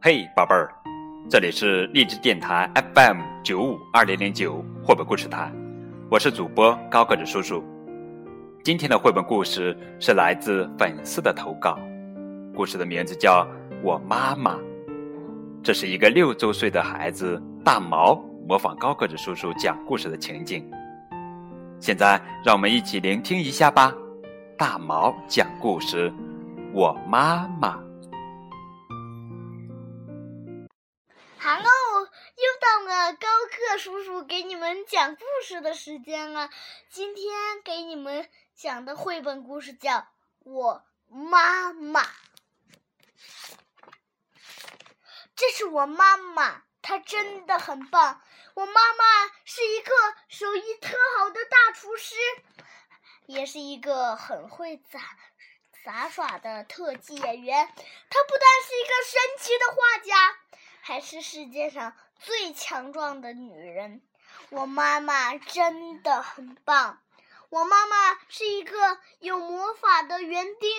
嘿，宝贝儿，这里是励志电台 FM 九五二零零九绘本故事台，我是主播高个子叔叔。今天的绘本故事是来自粉丝的投稿，故事的名字叫《我妈妈》。这是一个六周岁的孩子大毛模仿高个子叔叔讲故事的情景。现在，让我们一起聆听一下吧。大毛讲故事，我妈妈。叔叔给你们讲故事的时间了。今天给你们讲的绘本故事叫《我妈妈》。这是我妈妈，她真的很棒。我妈妈是一个手艺特好的大厨师。也是一个很会杂杂耍的特技演员。她不但是一个神奇的画家，还是世界上最强壮的女人。我妈妈真的很棒。我妈妈是一个有魔法的园丁，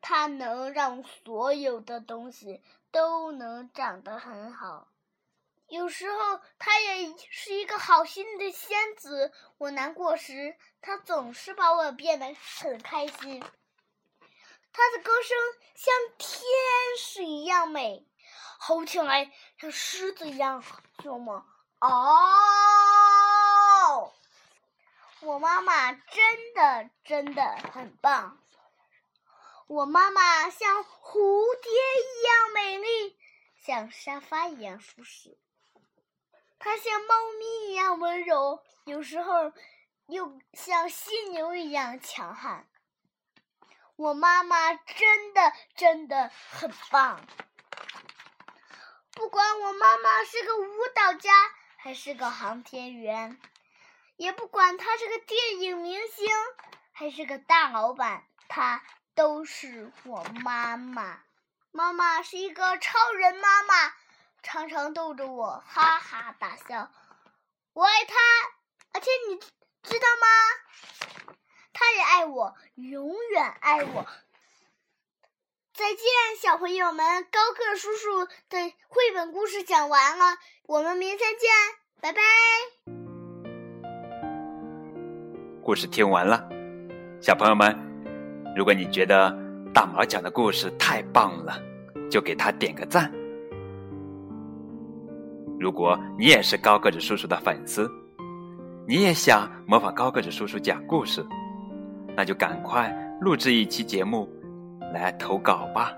她能让所有的东西都能长得很好。有时候，她也是一个好心的仙子。我难过时，她总是把我变得很开心。她的歌声像天使一样美，吼起来像狮子一样凶猛。哦，我妈妈真的真的很棒。我妈妈像蝴蝶一样美丽，像沙发一样舒适。她像猫咪一样温柔，有时候又像犀牛一样强悍。我妈妈真的真的很棒。不管我妈妈是个舞蹈家还是个航天员，也不管她是个电影明星还是个大老板，她都是我妈妈。妈妈是一个超人妈妈。常常逗着我哈哈大笑，我爱她，而且你知道吗？他也爱我，永远爱我。再见，小朋友们！高个叔叔的绘本故事讲完了，我们明天见，拜拜。故事听完了，小朋友们，如果你觉得大毛讲的故事太棒了，就给他点个赞。如果你也是高个子叔叔的粉丝，你也想模仿高个子叔叔讲故事，那就赶快录制一期节目来投稿吧。